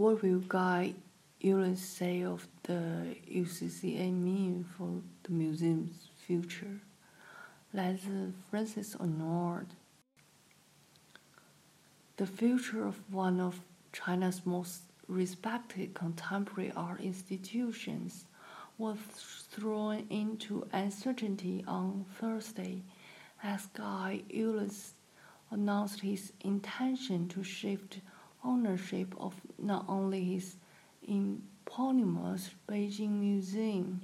What will Guy Ullens say of the UCCA mean for the museum's future? Let's Francis Arnold. The future of one of China's most respected contemporary art institutions was thrown into uncertainty on Thursday as Guy Ullens announced his intention to shift ownership of not only his eponymous Beijing Museum,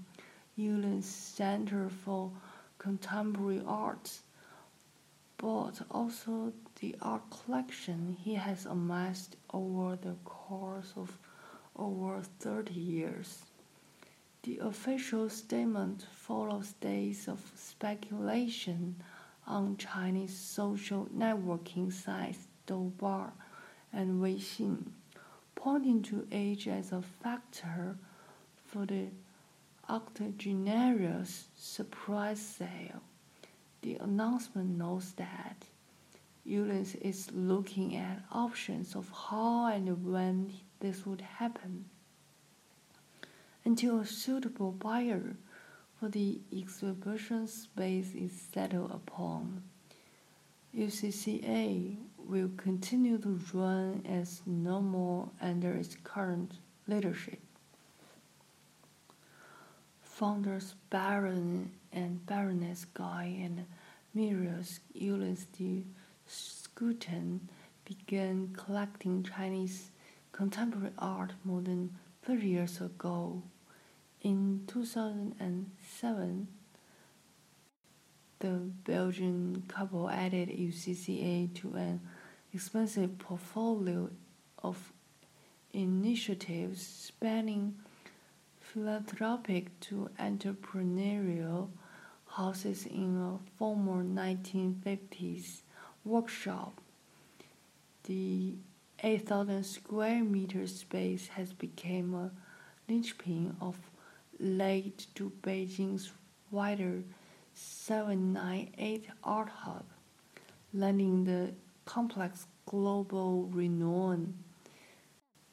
Ullens Center for Contemporary Arts, but also the art collection he has amassed over the course of over 30 years. The official statement follows days of speculation on Chinese social networking sites Douban and Weixin, pointing to age as a factor for the octogenarian's surprise sale. The announcement notes that Ullens is looking at options of how and when this would happen. Until a suitable buyer for the exhibition space is settled upon, UCCA will continue to run as normal under its current leadership. Founders Baron and Baroness Guy and Myriam Ullens de Schooten began collecting Chinese contemporary art more than 30 years ago. In 2007, the Belgian couple added UCCA to an expansive portfolio of initiatives spanning philanthropic to entrepreneurial houses in a former 1950s workshop. The 8,000 square meter space has become a linchpin of late to Beijing's wider 798 Art Hub, lending the complex global renown,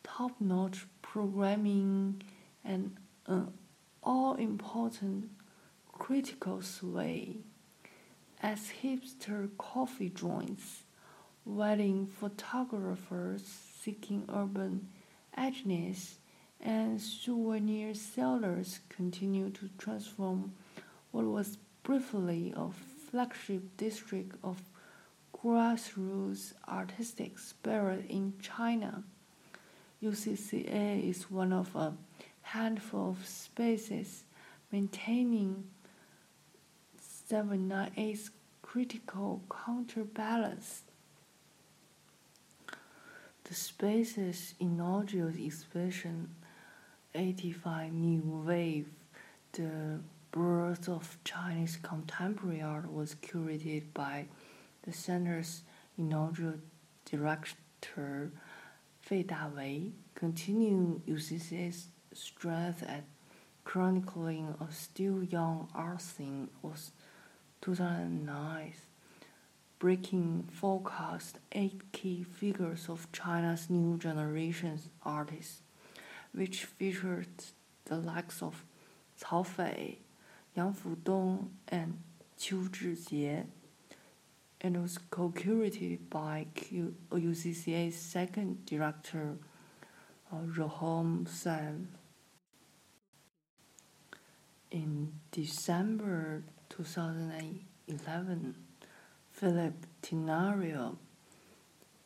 top-notch programming, and an all-important critical sway. As hipster coffee joints, wedding photographers seeking urban edginess, and souvenir sellers continue to transform what was briefly a flagship district of grassroots artistic spirit in China. UCCA is one of a handful of spaces maintaining 798's critical counterbalance. The space's inaugural exhibition, 85 New Wave, The Birth of Chinese Contemporary Art, was curated by the center's inaugural director, Fei Dawei, continuing UCCA's strength at chronicling a still young art scene was 2009, breaking forecast eight key figures of China's new generation's artists, which featured the likes of Cao Fei, Yang Fudong, and Qiu Zhijie, and was co-curated by Q- UCCA's second director, uh, Jérôme Sans. In December 2011, Philip Tinari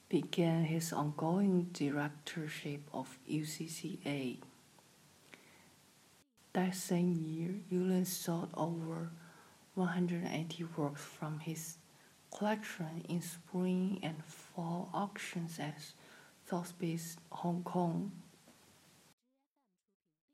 began his ongoing directorship of UCCA. That same year, Ullens sold over 180 works from his collection in spring and fall auctions at Sotheby's Hong Kong